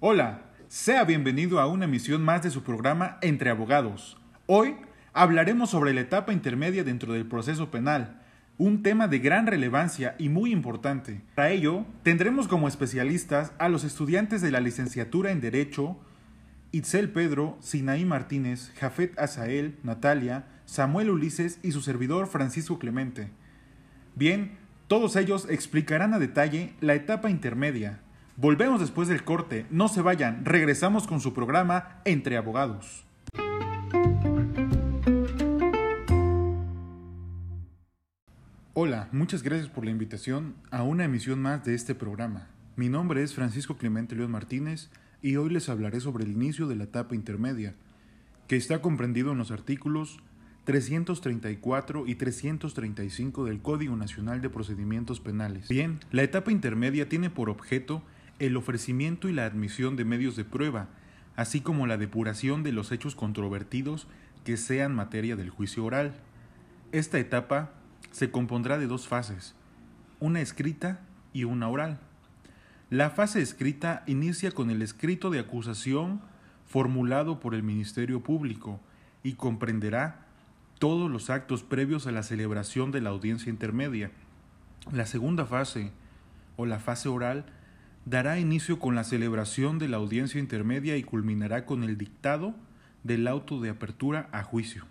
Hola, sea bienvenido a una emisión más de su programa Entre Abogados. Hoy hablaremos sobre la etapa intermedia dentro del proceso penal, un tema de gran relevancia y muy importante. Para ello, tendremos como especialistas a los estudiantes de la licenciatura en Derecho, Itzel Pedro, Sinaí Martínez, Jafet Azael, Natalia, Samuel Ulises y su servidor Francisco Clemente. Bien, todos ellos explicarán a detalle la etapa intermedia. Volvemos después del corte, no se vayan, regresamos con su programa Entre Abogados. Hola, muchas gracias por la invitación a una emisión más de este programa. Mi nombre es Francisco Clemente León Martínez y hoy les hablaré sobre el inicio de la etapa intermedia, que está comprendido en los artículos 334 y 335 del Código Nacional de Procedimientos Penales. Bien, la etapa intermedia tiene por objeto el ofrecimiento y la admisión de medios de prueba, así como la depuración de los hechos controvertidos que sean materia del juicio oral. Esta etapa se compondrá de dos fases, una escrita y una oral. La fase escrita inicia con el escrito de acusación formulado por el Ministerio Público y comprenderá todos los actos previos a la celebración de la audiencia intermedia. La segunda fase, o la fase oral, dará inicio con la celebración de la audiencia intermedia y culminará con el dictado del auto de apertura a juicio.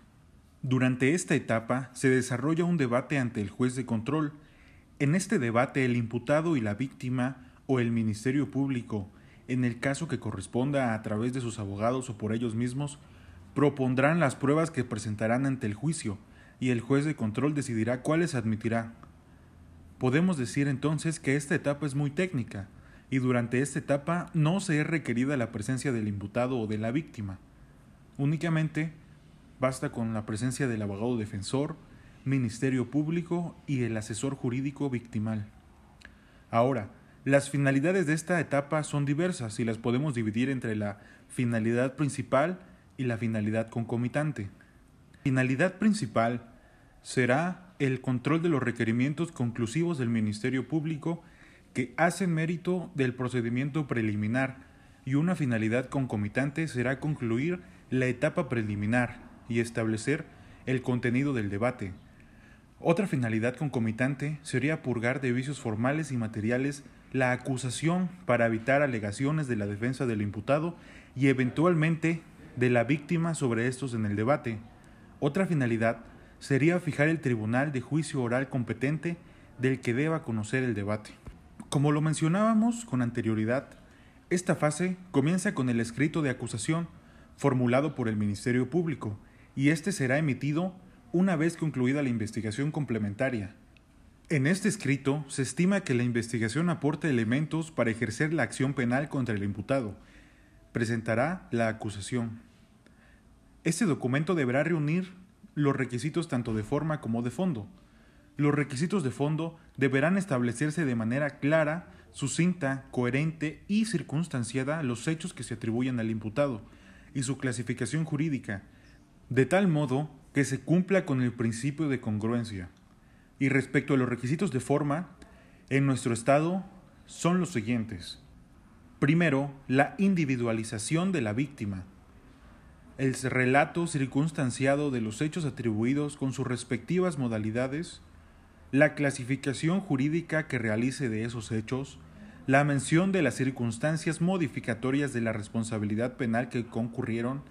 Durante esta etapa se desarrolla un debate ante el juez de control. En este debate el imputado y la víctima o el Ministerio Público, en el caso que corresponda a través de sus abogados o por ellos mismos, propondrán las pruebas que presentarán ante el juicio y el juez de control decidirá cuáles admitirá. Podemos decir entonces que esta etapa es muy técnica y durante esta etapa no se es requerida la presencia del imputado o de la víctima. Únicamente Basta con la presencia del abogado defensor, Ministerio Público y el asesor jurídico victimal. Ahora, las finalidades de esta etapa son diversas y las podemos dividir entre la finalidad principal y la finalidad concomitante. Finalidad principal será el control de los requerimientos conclusivos del Ministerio Público que hacen mérito del procedimiento preliminar y una finalidad concomitante será concluir la etapa preliminar y establecer el contenido del debate. Otra finalidad concomitante sería purgar de vicios formales y materiales la acusación para evitar alegaciones de la defensa del imputado y eventualmente de la víctima sobre estos en el debate. Otra finalidad sería fijar el tribunal de juicio oral competente del que deba conocer el debate. Como lo mencionábamos con anterioridad, esta fase comienza con el escrito de acusación formulado por el Ministerio Público y este será emitido una vez concluida la investigación complementaria. En este escrito se estima que la investigación aporta elementos para ejercer la acción penal contra el imputado. Presentará la acusación. Este documento deberá reunir los requisitos tanto de forma como de fondo. Los requisitos de fondo deberán establecerse de manera clara, sucinta, coherente y circunstanciada los hechos que se atribuyen al imputado y su clasificación jurídica, de tal modo que se cumpla con el principio de congruencia. Y respecto a los requisitos de forma, en nuestro Estado son los siguientes. Primero, la individualización de la víctima. El relato circunstanciado de los hechos atribuidos con sus respectivas modalidades, la clasificación jurídica que realice de esos hechos, la mención de las circunstancias modificatorias de la responsabilidad penal que concurrieron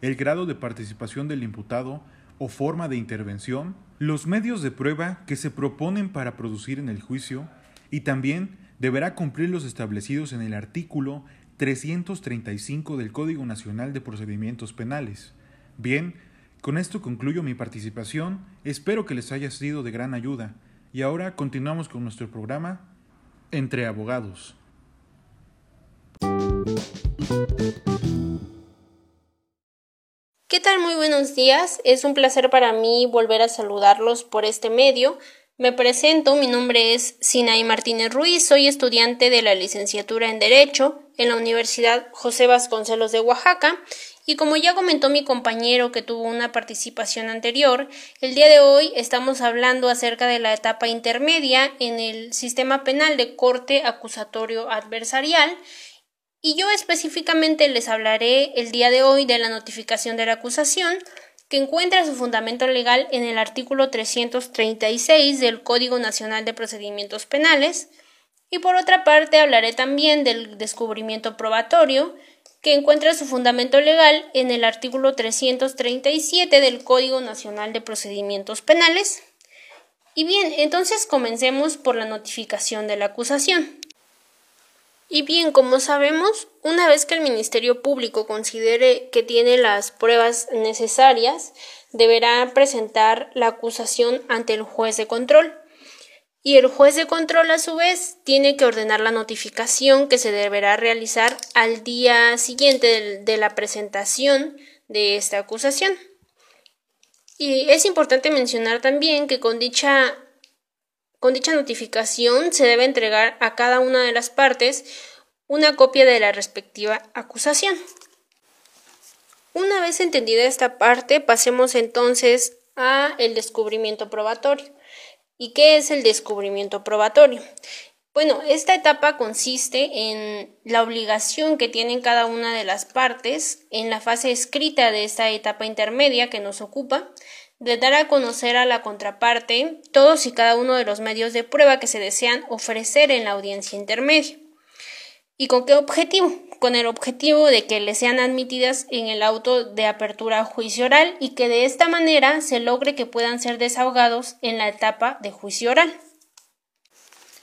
el grado de participación del imputado o forma de intervención, los medios de prueba que se proponen para producir en el juicio y también deberá cumplir los establecidos en el artículo 335 del Código Nacional de Procedimientos Penales. Bien, con esto concluyo mi participación, espero que les haya sido de gran ayuda y ahora continuamos con nuestro programa Entre Abogados. ¿Qué tal? Muy buenos días. Es un placer para mí volver a saludarlos por este medio. Me presento, mi nombre es Sinaí Martínez Ruiz, soy estudiante de la licenciatura en Derecho en la Universidad José Vasconcelos de Oaxaca Y como ya comentó mi compañero que tuvo una participación anterior, el día de hoy estamos hablando acerca de la etapa intermedia en el sistema penal de corte acusatorio adversarial y yo específicamente les hablaré el día de hoy de la notificación de la acusación, que encuentra su fundamento legal en el artículo 336 del Código Nacional de Procedimientos Penales, y por otra parte hablaré también del descubrimiento probatorio, que encuentra su fundamento legal en el artículo 337 del Código Nacional de Procedimientos Penales. Y bien, entonces comencemos por la notificación de la acusación. Y bien, como sabemos, una vez que el Ministerio Público considere que tiene las pruebas necesarias, deberá presentar la acusación ante el juez de control. Y el juez de control, a su vez, tiene que ordenar la notificación que se deberá realizar al día siguiente de la presentación de esta acusación. Y es importante mencionar también que con dicha con dicha notificación se debe entregar a cada una de las partes una copia de la respectiva acusación. Una vez entendida esta parte, pasemos entonces a el descubrimiento probatorio. ¿Y qué es el descubrimiento probatorio? Bueno, esta etapa consiste en la obligación que tienen cada una de las partes en la fase escrita de esta etapa intermedia que nos ocupa de dar a conocer a la contraparte todos y cada uno de los medios de prueba que se desean ofrecer en la audiencia intermedia. ¿Y con qué objetivo? Con el objetivo de que le sean admitidas en el auto de apertura a juicio oral y que de esta manera se logre que puedan ser desahogados en la etapa de juicio oral.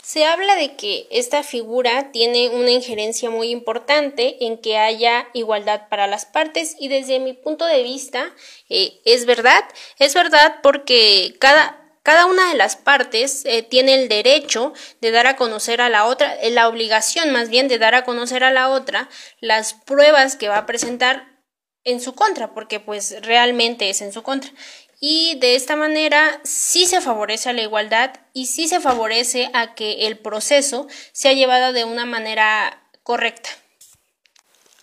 Se habla de que esta figura tiene una injerencia muy importante en que haya igualdad para las partes y desde mi punto de vista eh, es verdad, es verdad porque cada, cada una de las partes eh, tiene el derecho de dar a conocer a la otra, eh, la obligación más bien de dar a conocer a la otra las pruebas que va a presentar en su contra, porque pues realmente es en su contra y de esta manera sí se favorece a la igualdad y sí se favorece a que el proceso sea llevado de una manera correcta.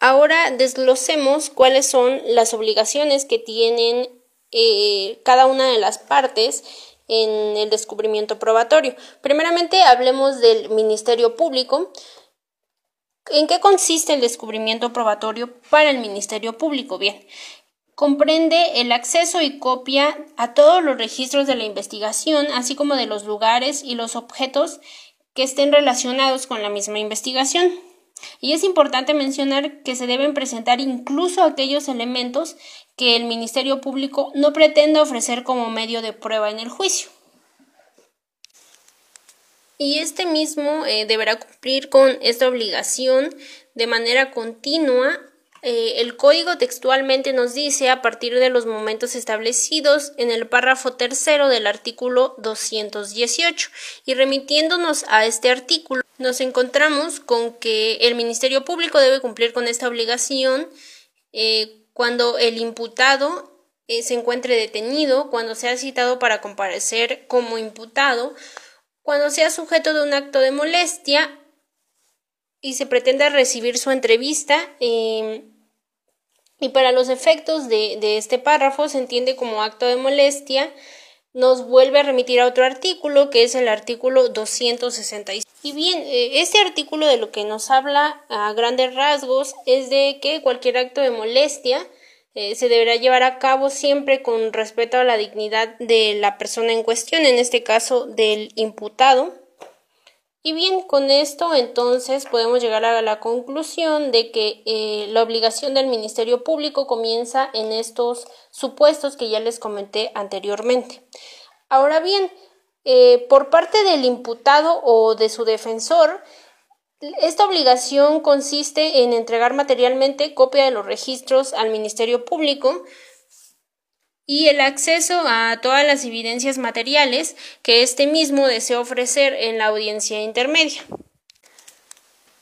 Ahora desglosemos cuáles son las obligaciones que tienen eh, cada una de las partes en el descubrimiento probatorio. Primeramente hablemos del Ministerio Público. ¿En qué consiste el descubrimiento probatorio para el Ministerio Público? Bien, comprende el acceso y copia a todos los registros de la investigación, así como de los lugares y los objetos que estén relacionados con la misma investigación. Y es importante mencionar que se deben presentar incluso aquellos elementos que el Ministerio Público no pretenda ofrecer como medio de prueba en el juicio. Y este mismo eh, deberá cumplir con esta obligación de manera continua eh, el código textualmente nos dice a partir de los momentos establecidos en el párrafo tercero del artículo 218 y remitiéndonos a este artículo nos encontramos con que el Ministerio Público debe cumplir con esta obligación eh, cuando el imputado eh, se encuentre detenido, cuando sea citado para comparecer como imputado, cuando sea sujeto de un acto de molestia y se pretenda recibir su entrevista y para los efectos de, de este párrafo se entiende como acto de molestia, nos vuelve a remitir a otro artículo que es el artículo 266. Y bien, eh, este artículo de lo que nos habla a grandes rasgos es de que cualquier acto de molestia eh, se deberá llevar a cabo siempre con respeto a la dignidad de la persona en cuestión, en este caso del imputado. Y bien, con esto entonces podemos llegar a la conclusión de que eh, la obligación del Ministerio Público comienza en estos supuestos que ya les comenté anteriormente. Ahora bien, eh, por parte del imputado o de su defensor, esta obligación consiste en entregar materialmente copia de los registros al Ministerio Público, y el acceso a todas las evidencias materiales que éste mismo desea ofrecer en la audiencia intermedia.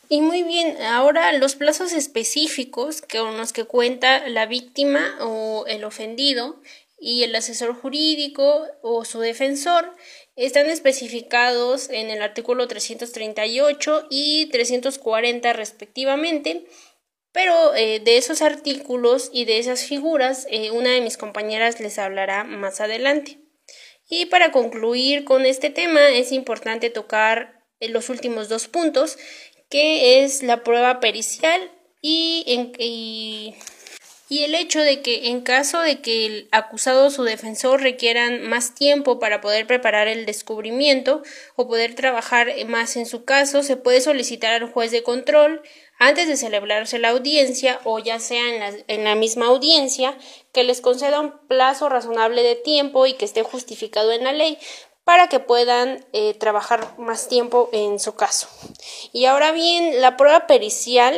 Y muy bien, ahora los plazos específicos con los que cuenta la víctima o el ofendido y el asesor jurídico o su defensor están especificados en el artículo 338 y 340 respectivamente Pero eh, de esos artículos y de esas figuras, eh, una de mis compañeras les hablará más adelante. Y para concluir con este tema, es importante tocar eh, los últimos dos puntos, que es la prueba pericial y, y y el hecho de que en caso de que el acusado o su defensor requieran más tiempo para poder preparar el descubrimiento o poder trabajar más en su caso, se puede solicitar al juez de control antes de celebrarse la audiencia o ya sea en la, en la misma audiencia que les conceda un plazo razonable de tiempo y que esté justificado en la ley para que puedan eh, trabajar más tiempo en su caso. Y ahora bien, la prueba pericial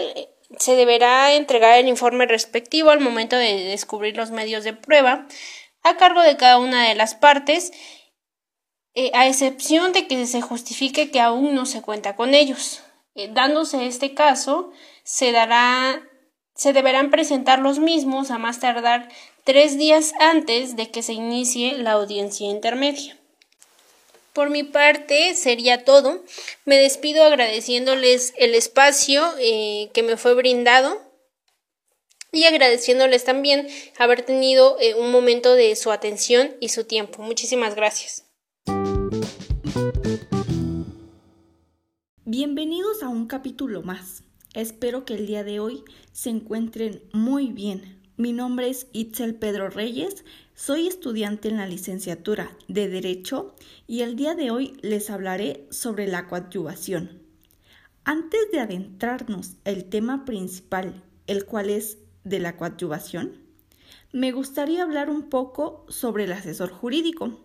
se deberá entregar el informe respectivo al momento de descubrir los medios de prueba a cargo de cada una de las partes, eh, a excepción de que se justifique que aún no se cuenta con ellos. Eh, dándose este caso, se dará se deberán presentar los mismos a más tardar tres días antes de que se inicie la audiencia intermedia. Por mi parte sería todo. Me despido agradeciéndoles el espacio eh, que me fue brindado y agradeciéndoles también haber tenido eh, un momento de su atención y su tiempo. Muchísimas gracias. Bienvenidos a un capítulo más. Espero que el día de hoy se encuentren muy bien. Mi nombre es Itzel Pedro Reyes soy estudiante en la licenciatura de Derecho y el día de hoy les hablaré sobre la coadyuvación. Antes de adentrarnos el tema principal, el cual es de la coadyuvación, me gustaría hablar un poco sobre el asesor jurídico,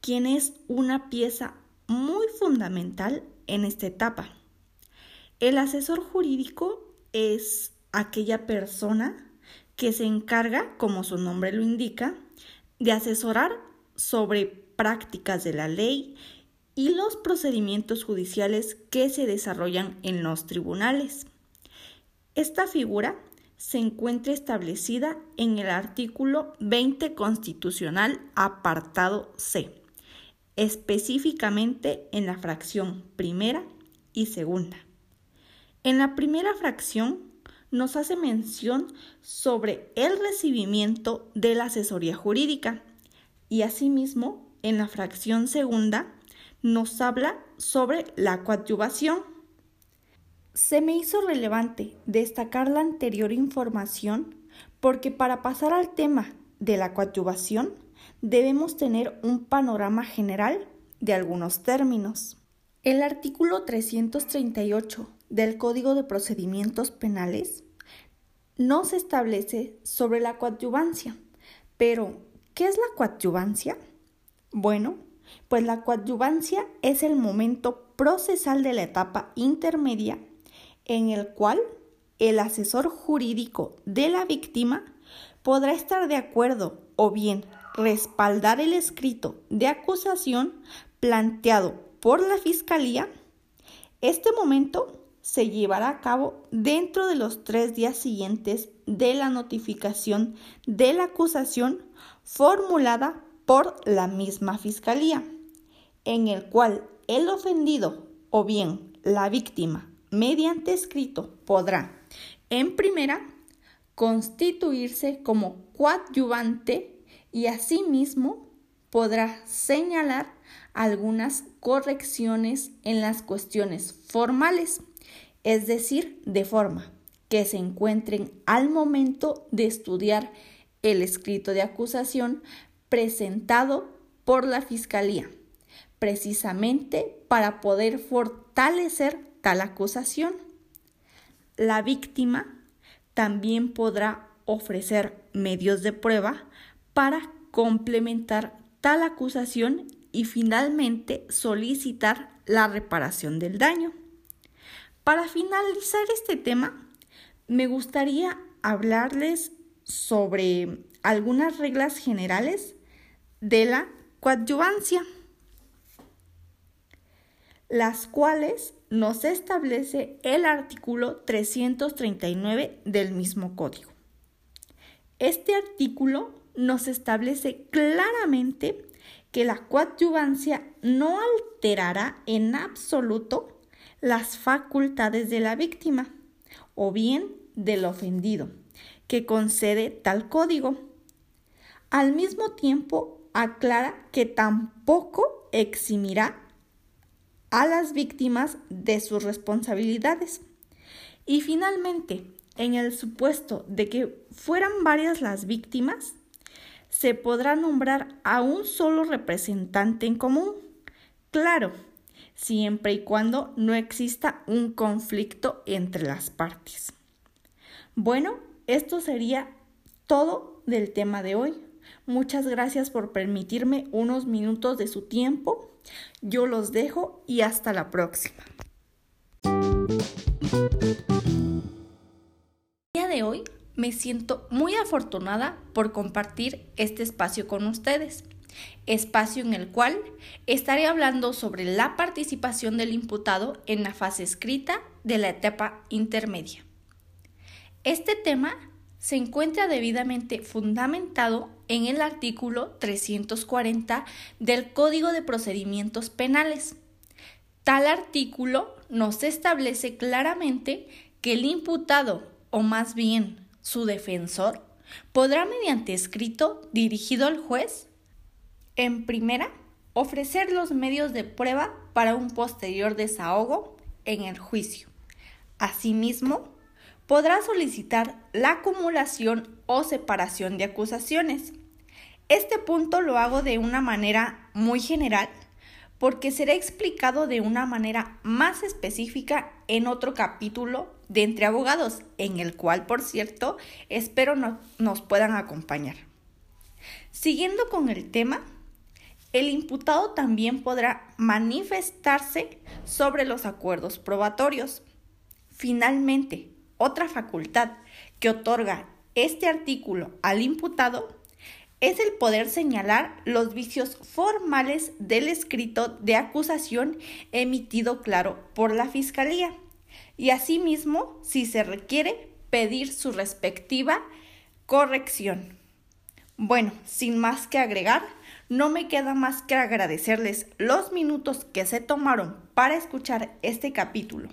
quien es una pieza muy fundamental en esta etapa. El asesor jurídico es aquella persona que se encarga, como su nombre lo indica, de asesorar sobre prácticas de la ley y los procedimientos judiciales que se desarrollan en los tribunales. Esta figura se encuentra establecida en el artículo 20 constitucional apartado C, específicamente en la fracción primera y segunda. En la primera fracción nos hace mención sobre el recibimiento de la asesoría jurídica y asimismo en la fracción segunda nos habla sobre la coadyuvación. Se me hizo relevante destacar la anterior información porque para pasar al tema de la coadyuvación debemos tener un panorama general de algunos términos. El artículo 338 del Código de Procedimientos Penales no se establece sobre la coadyuvancia. Pero, ¿qué es la coadyuvancia? Bueno, pues la coadyuvancia es el momento procesal de la etapa intermedia en el cual el asesor jurídico de la víctima podrá estar de acuerdo o bien respaldar el escrito de acusación planteado por la Fiscalía. Este momento se llevará a cabo dentro de los tres días siguientes de la notificación de la acusación formulada por la misma Fiscalía, en el cual el ofendido o bien la víctima mediante escrito podrá, en primera, constituirse como coadyuvante y asimismo podrá señalar algunas correcciones en las cuestiones formales es decir, de forma que se encuentren al momento de estudiar el escrito de acusación presentado por la Fiscalía, precisamente para poder fortalecer tal acusación. La víctima también podrá ofrecer medios de prueba para complementar tal acusación y finalmente solicitar la reparación del daño. Para finalizar este tema, me gustaría hablarles sobre algunas reglas generales de la coadyuvancia, las cuales nos establece el artículo 339 del mismo código. Este artículo nos establece claramente que la coadyuvancia no alterará en absoluto las facultades de la víctima o bien del ofendido, que concede tal código. Al mismo tiempo, aclara que tampoco eximirá a las víctimas de sus responsabilidades. Y finalmente, en el supuesto de que fueran varias las víctimas, se podrá nombrar a un solo representante en común. Claro, siempre y cuando no exista un conflicto entre las partes. Bueno, esto sería todo del tema de hoy. Muchas gracias por permitirme unos minutos de su tiempo. Yo los dejo y hasta la próxima. El día de hoy me siento muy afortunada por compartir este espacio con ustedes espacio en el cual estaré hablando sobre la participación del imputado en la fase escrita de la etapa intermedia. Este tema se encuentra debidamente fundamentado en el artículo 340 del Código de Procedimientos Penales. Tal artículo nos establece claramente que el imputado, o más bien su defensor, podrá mediante escrito dirigido al juez en primera, ofrecer los medios de prueba para un posterior desahogo en el juicio. Asimismo, podrá solicitar la acumulación o separación de acusaciones. Este punto lo hago de una manera muy general porque será explicado de una manera más específica en otro capítulo de Entre Abogados, en el cual, por cierto, espero nos puedan acompañar. Siguiendo con el tema, el imputado también podrá manifestarse sobre los acuerdos probatorios. Finalmente, otra facultad que otorga este artículo al imputado es el poder señalar los vicios formales del escrito de acusación emitido claro por la Fiscalía y asimismo, si se requiere, pedir su respectiva corrección. Bueno, sin más que agregar, no me queda más que agradecerles los minutos que se tomaron para escuchar este capítulo.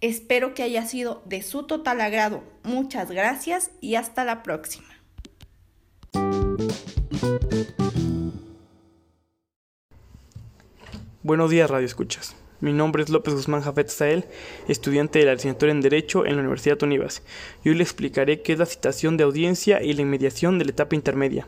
Espero que haya sido de su total agrado. Muchas gracias y hasta la próxima. Buenos días, Radio Escuchas. Mi nombre es López Guzmán Jafet Sael, estudiante de la licenciatura en Derecho en la Universidad Univas, y hoy le explicaré qué es la citación de audiencia y la inmediación de la etapa intermedia.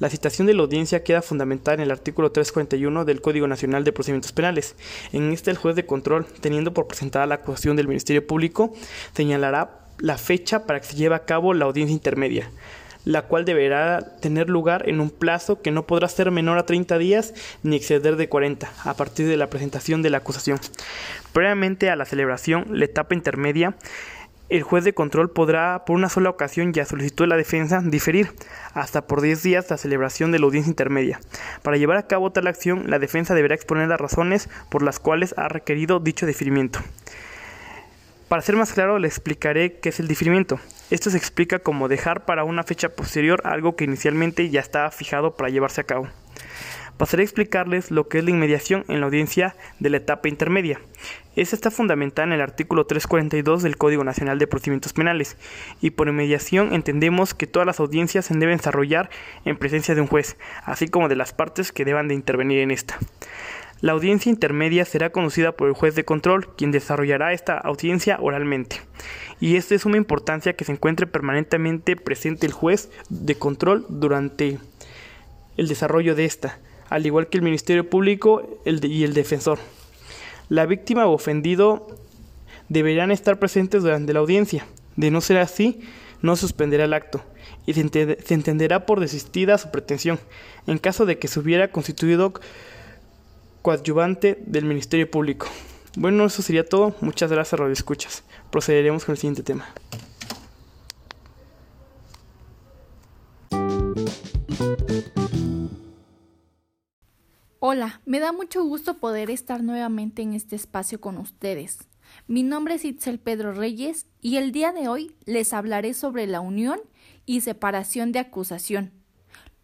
La citación de la audiencia queda fundamentada en el artículo 341 del Código Nacional de Procedimientos Penales. En este, el juez de control, teniendo por presentada la acusación del Ministerio Público, señalará la fecha para que se lleve a cabo la audiencia intermedia la cual deberá tener lugar en un plazo que no podrá ser menor a 30 días ni exceder de 40 a partir de la presentación de la acusación. Previamente a la celebración, la etapa intermedia, el juez de control podrá, por una sola ocasión ya solicitud de la defensa, diferir hasta por 10 días la celebración de la audiencia intermedia. Para llevar a cabo tal acción, la defensa deberá exponer las razones por las cuales ha requerido dicho diferimiento. Para ser más claro, le explicaré qué es el diferimiento. Esto se explica como dejar para una fecha posterior algo que inicialmente ya estaba fijado para llevarse a cabo. Pasaré a explicarles lo que es la inmediación en la audiencia de la etapa intermedia. Esta está fundamentada en el artículo 342 del Código Nacional de Procedimientos Penales, y por inmediación entendemos que todas las audiencias se deben desarrollar en presencia de un juez, así como de las partes que deban de intervenir en esta. La audiencia intermedia será conocida por el juez de control, quien desarrollará esta audiencia oralmente. Y es suma importancia que se encuentre permanentemente presente el juez de control durante el desarrollo de esta, al igual que el Ministerio Público y el defensor. La víctima o ofendido deberán estar presentes durante la audiencia. De no ser así, no suspenderá el acto y se, entenderá por desistida su pretensión, en caso de que se hubiera constituido coadyuvante del Ministerio Público. Bueno, eso sería todo. Muchas gracias, Radio Escuchas. Procederemos con el siguiente tema. Hola, me da mucho gusto poder estar nuevamente en este espacio con ustedes. Mi nombre es Itzel Pedro Reyes y el día de hoy les hablaré sobre la unión y separación de acusación,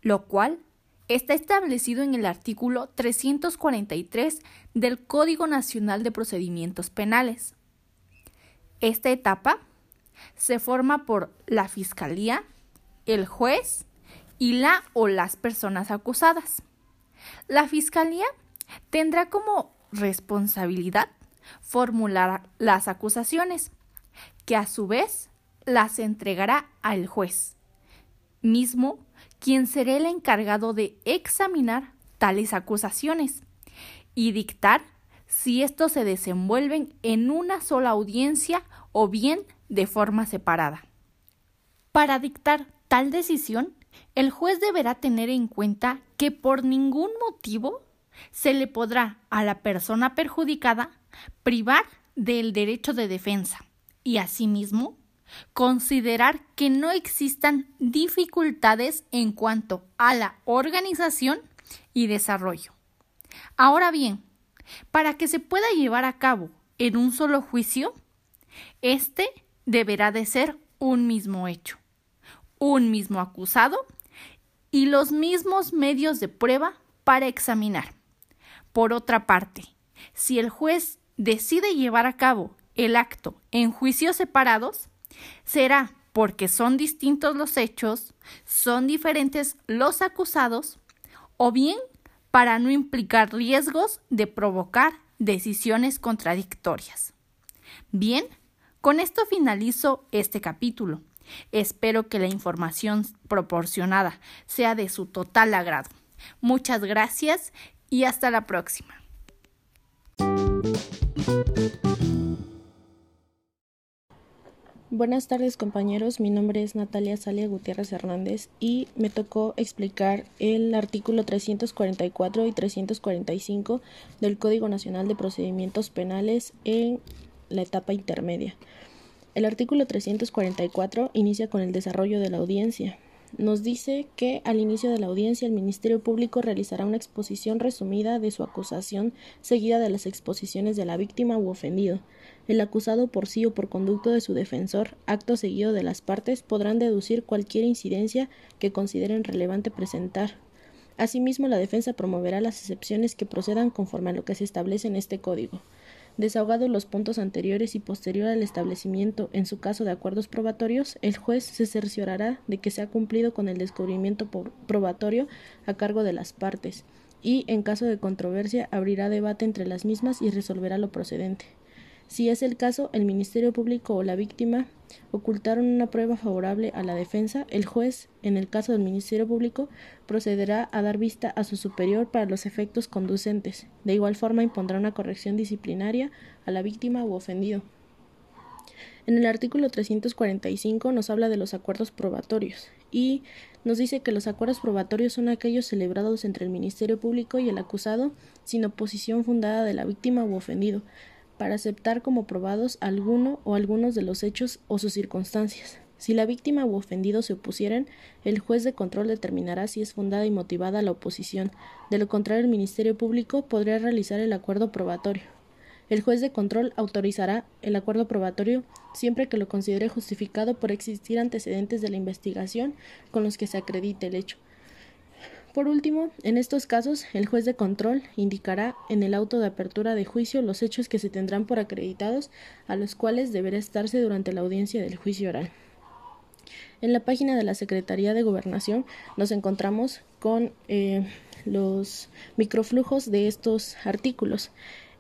lo cual está establecido en el artículo 343 del Código Nacional de Procedimientos Penales. Esta etapa se forma por la Fiscalía, el juez y la o las personas acusadas. La Fiscalía tendrá como responsabilidad formular las acusaciones, que a su vez las entregará al juez, mismo quien será el encargado de examinar tales acusaciones y dictar si estos se desenvuelven en una sola audiencia o bien de forma separada. Para dictar tal decisión, el juez deberá tener en cuenta que por ningún motivo se le podrá a la persona perjudicada privar del derecho de defensa y asimismo considerar que no existan dificultades en cuanto a la organización y desarrollo. Ahora bien, para que se pueda llevar a cabo en un solo juicio, este deberá de ser un mismo hecho, un mismo acusado y los mismos medios de prueba para examinar. Por otra parte, si el juez decide llevar a cabo el acto en juicios separados, será porque son distintos los hechos, son diferentes los acusados, o bien para no implicar riesgos de provocar decisiones contradictorias. Bien, con esto finalizo este capítulo. Espero que la información proporcionada sea de su total agrado. Muchas gracias y hasta la próxima. Buenas tardes compañeros, mi nombre es Natalia Salia Gutiérrez Hernández y me tocó explicar el artículo 344 y 345 del Código Nacional de Procedimientos Penales en la etapa intermedia. El artículo 344 inicia con el desarrollo de la audiencia. Nos dice que al inicio de la audiencia el Ministerio Público realizará una exposición resumida de su acusación seguida de las exposiciones de la víctima u ofendido el acusado por sí o por conducto de su defensor, acto seguido de las partes, podrán deducir cualquier incidencia que consideren relevante presentar. Asimismo, la defensa promoverá las excepciones que procedan conforme a lo que se establece en este código. Desahogados los puntos anteriores y posterior al establecimiento, en su caso de acuerdos probatorios, el juez se cerciorará de que se ha cumplido con el descubrimiento probatorio a cargo de las partes y, en caso de controversia, abrirá debate entre las mismas y resolverá lo procedente. Si es el caso, el Ministerio Público o la víctima ocultaron una prueba favorable a la defensa, el juez, en el caso del Ministerio Público, procederá a dar vista a su superior para los efectos conducentes. De igual forma, impondrá una corrección disciplinaria a la víctima u ofendido. En el artículo 345 nos habla de los acuerdos probatorios y nos dice que los acuerdos probatorios son aquellos celebrados entre el Ministerio Público y el acusado sin oposición fundada de la víctima u ofendido, para aceptar como probados alguno o algunos de los hechos o sus circunstancias. Si la víctima u ofendido se opusieran, el juez de control determinará si es fundada y motivada la oposición. De lo contrario, el Ministerio Público podría realizar el acuerdo probatorio. El juez de control autorizará el acuerdo probatorio siempre que lo considere justificado por existir antecedentes de la investigación con los que se acredite el hecho, por último, en estos casos, el juez de control indicará en el auto de apertura de juicio los hechos que se tendrán por acreditados, a los cuales deberá estarse durante la audiencia del juicio oral. En la página de la Secretaría de Gobernación nos encontramos con eh, los microflujos de estos artículos.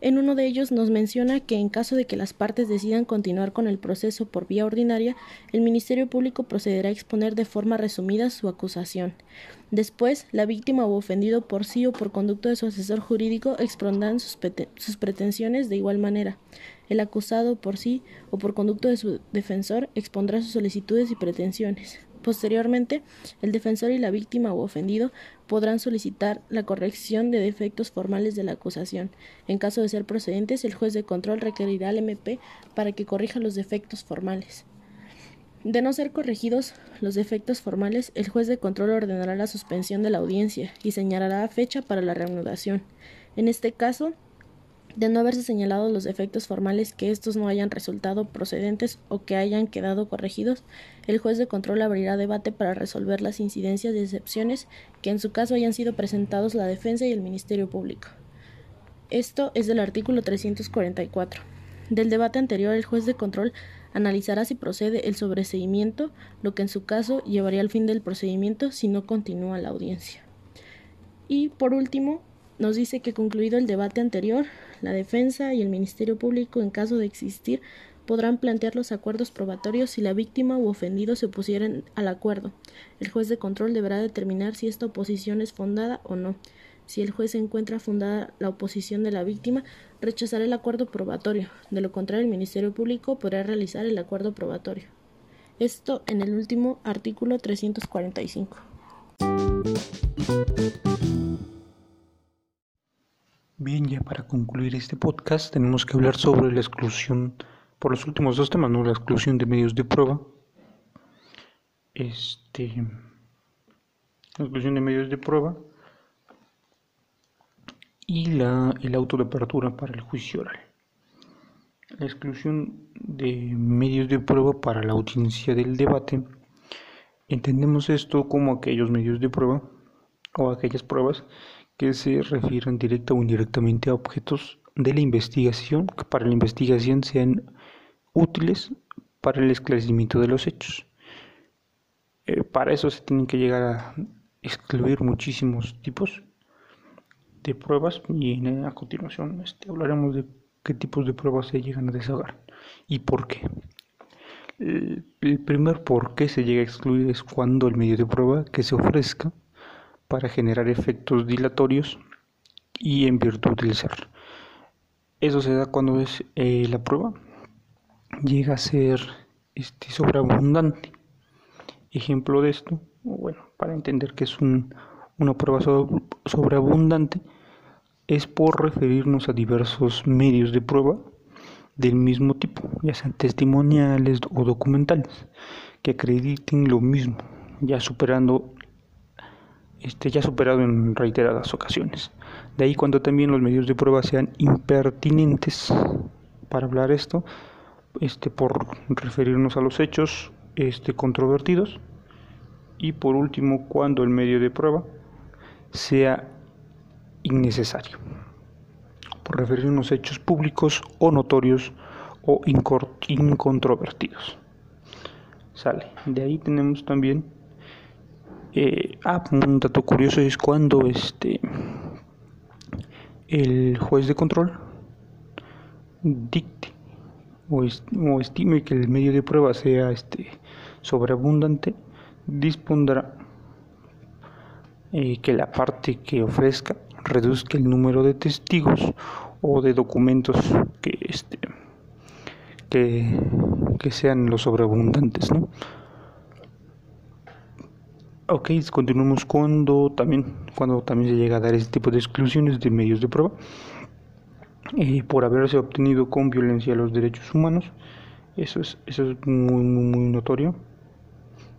En uno de ellos nos menciona que en caso de que las partes decidan continuar con el proceso por vía ordinaria, el Ministerio Público procederá a exponer de forma resumida su acusación. Después, la víctima o ofendido por sí o por conducto de su asesor jurídico expondrán sus, sus pretensiones de igual manera. El acusado por sí o por conducto de su defensor expondrá sus solicitudes y pretensiones. Posteriormente, el defensor y la víctima o ofendido podrán solicitar la corrección de defectos formales de la acusación. En caso de ser procedentes, el juez de control requerirá al MP para que corrija los defectos formales. De no ser corregidos los defectos formales, el juez de control ordenará la suspensión de la audiencia y señalará fecha para la reanudación. En este caso, de no haberse señalado los efectos formales que estos no hayan resultado procedentes o que hayan quedado corregidos, el juez de control abrirá debate para resolver las incidencias y excepciones que en su caso hayan sido presentados la defensa y el Ministerio Público. Esto es del artículo 344. Del debate anterior, el juez de control Analizará si procede el sobreseimiento, lo que en su caso llevaría al fin del procedimiento si no continúa la audiencia. Y por último, nos dice que concluido el debate anterior, la defensa y el Ministerio Público, en caso de existir, podrán plantear los acuerdos probatorios si la víctima u ofendido se opusieran al acuerdo. El juez de control deberá determinar si esta oposición es fundada o no. Si el juez encuentra fundada la oposición de la víctima, rechazará el acuerdo probatorio. De lo contrario, el Ministerio Público podrá realizar el acuerdo probatorio. Esto en el último artículo 345. Bien, ya para concluir este podcast tenemos que hablar sobre la exclusión, por los últimos dos temas, ¿no? La exclusión de medios de prueba. Este, la exclusión de medios de prueba y la, el auto de apertura para el juicio oral. La exclusión de medios de prueba para la audiencia del debate. Entendemos esto como aquellos medios de prueba o aquellas pruebas que se refieren directa o indirectamente a objetos de la investigación que para la investigación sean útiles para el esclarecimiento de los hechos. Eh, para eso se tienen que llegar a excluir muchísimos tipos de pruebas y a continuación este, hablaremos de qué tipos de pruebas se llegan a desahogar y por qué. El primer por qué se llega a excluir es cuando el medio de prueba que se ofrezca para generar efectos dilatorios y en virtud del ser. Eso se da cuando es eh, la prueba llega a ser este, sobreabundante. Ejemplo de esto, bueno, para entender que es un, una prueba sobreabundante, es por referirnos a diversos medios de prueba del mismo tipo, ya sean testimoniales o documentales, que acrediten lo mismo, ya superando este, ya superado en reiteradas ocasiones. De ahí cuando también los medios de prueba sean impertinentes para hablar esto, este, por referirnos a los hechos este, controvertidos. Y por último, cuando el medio de prueba sea innecesario, por referirnos a hechos públicos o notorios o incontrovertidos. Sale. De ahí tenemos también ah, un dato curioso es cuando este el juez de control dicte o, estime que el medio de prueba sea este sobreabundante, dispondrá eh, que la parte que ofrezca reduzca el número de testigos o de documentos que este que sean los sobreabundantes, ¿no? Ok, continuamos cuando también, cuando también se llega a dar este tipo de exclusiones de medios de prueba por haberse obtenido con violencia los derechos humanos. Eso es, eso es muy, muy, notorio.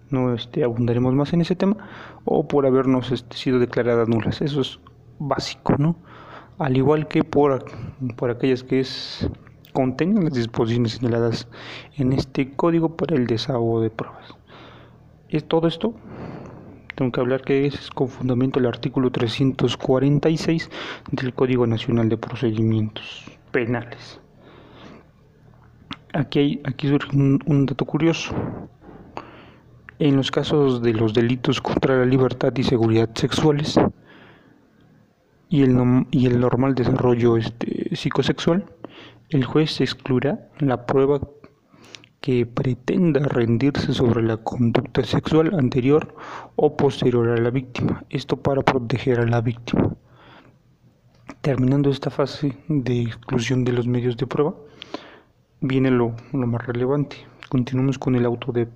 No este, abundaremos más en ese tema. O por habernos este, sido declaradas nulas. Eso es básico, ¿no? Al igual que por, por aquellas que es, contengan las disposiciones señaladas en este código para el desahogo de pruebas. Es todo esto tengo que hablar que es con fundamento el artículo 346 del Código Nacional de Procedimientos Penales. Aquí, hay, aquí surge un, dato curioso. En los casos de los delitos contra la libertad y seguridad sexuales y el, y el normal desarrollo este, psicosexual, el juez excluirá la prueba que pretenda rendirse sobre la conducta sexual anterior o posterior a la víctima, esto para proteger a la víctima. Terminando esta fase de exclusión de los medios de prueba, viene lo, más relevante. Continuamos con el auto de,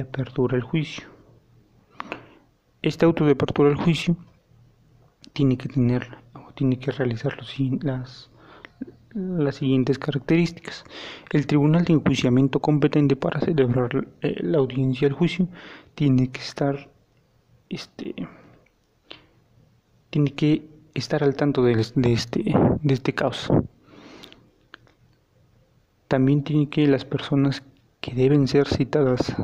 apertura al juicio. Este auto de apertura al juicio tiene que tener, tiene que realizar las las siguientes características. El tribunal de enjuiciamiento competente para celebrar eh, la audiencia del juicio tiene que estar este tiene que estar al tanto de, este de este caso. También tiene que las personas que deben ser citadas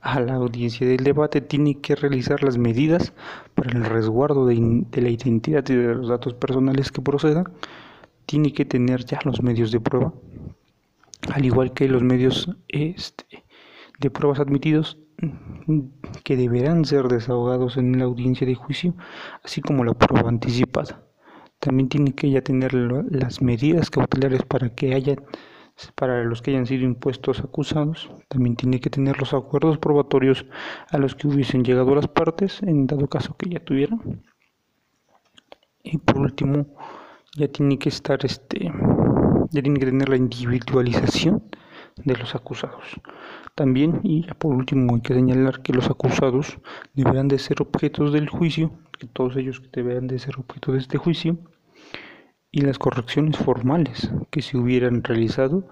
a la audiencia del debate tienen que realizar las medidas para el resguardo de la identidad y de los datos personales que procedan tiene que tener ya los medios de prueba al igual que los medios este, de pruebas admitidos que deberán ser desahogados en la audiencia de juicio, así como la prueba anticipada. También tiene que ya tener las medidas cautelares para que haya para los que hayan sido impuestos acusados. También tiene que tener los acuerdos probatorios a los que hubiesen llegado las partes, en dado caso que ya tuvieran. Y por último, ya tiene que estar este ya tiene que tener la individualización de los acusados. También, y por último, hay que señalar que los acusados deberán de ser objetos del juicio, que todos ellos deberán de ser objeto de este juicio, y las correcciones formales que se hubieran realizado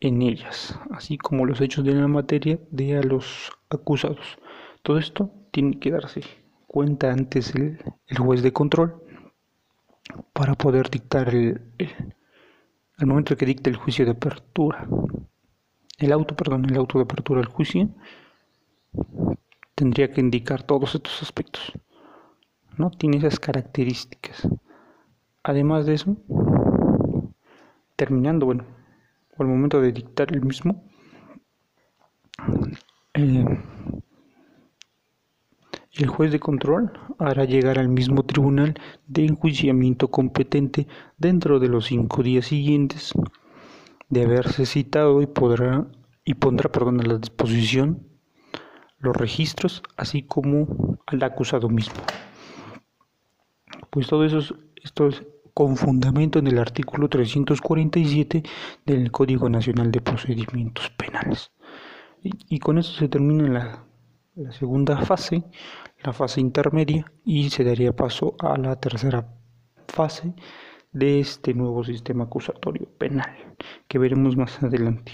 en ellas, así como los hechos de la materia de a los acusados. Todo esto tiene que darse cuenta antes el, juez de control para poder dictar el, al momento que dicte el juicio de apertura el auto, perdón, el auto de apertura del juicio tendría que indicar todos estos aspectos. ¿No? Tiene esas características. Además de eso, terminando, bueno, al momento de dictar el mismo, eh, el juez de control hará llegar al mismo tribunal de enjuiciamiento competente dentro de los cinco días siguientes de haberse citado y podrá y pondrá a la disposición los registros así como al acusado mismo. Pues todo eso es, esto es con fundamento en el artículo 347 del Código Nacional de Procedimientos Penales. Y, con eso se termina la, la segunda fase, la fase intermedia, y se daría paso a la tercera fase de este nuevo sistema acusatorio penal que veremos más adelante.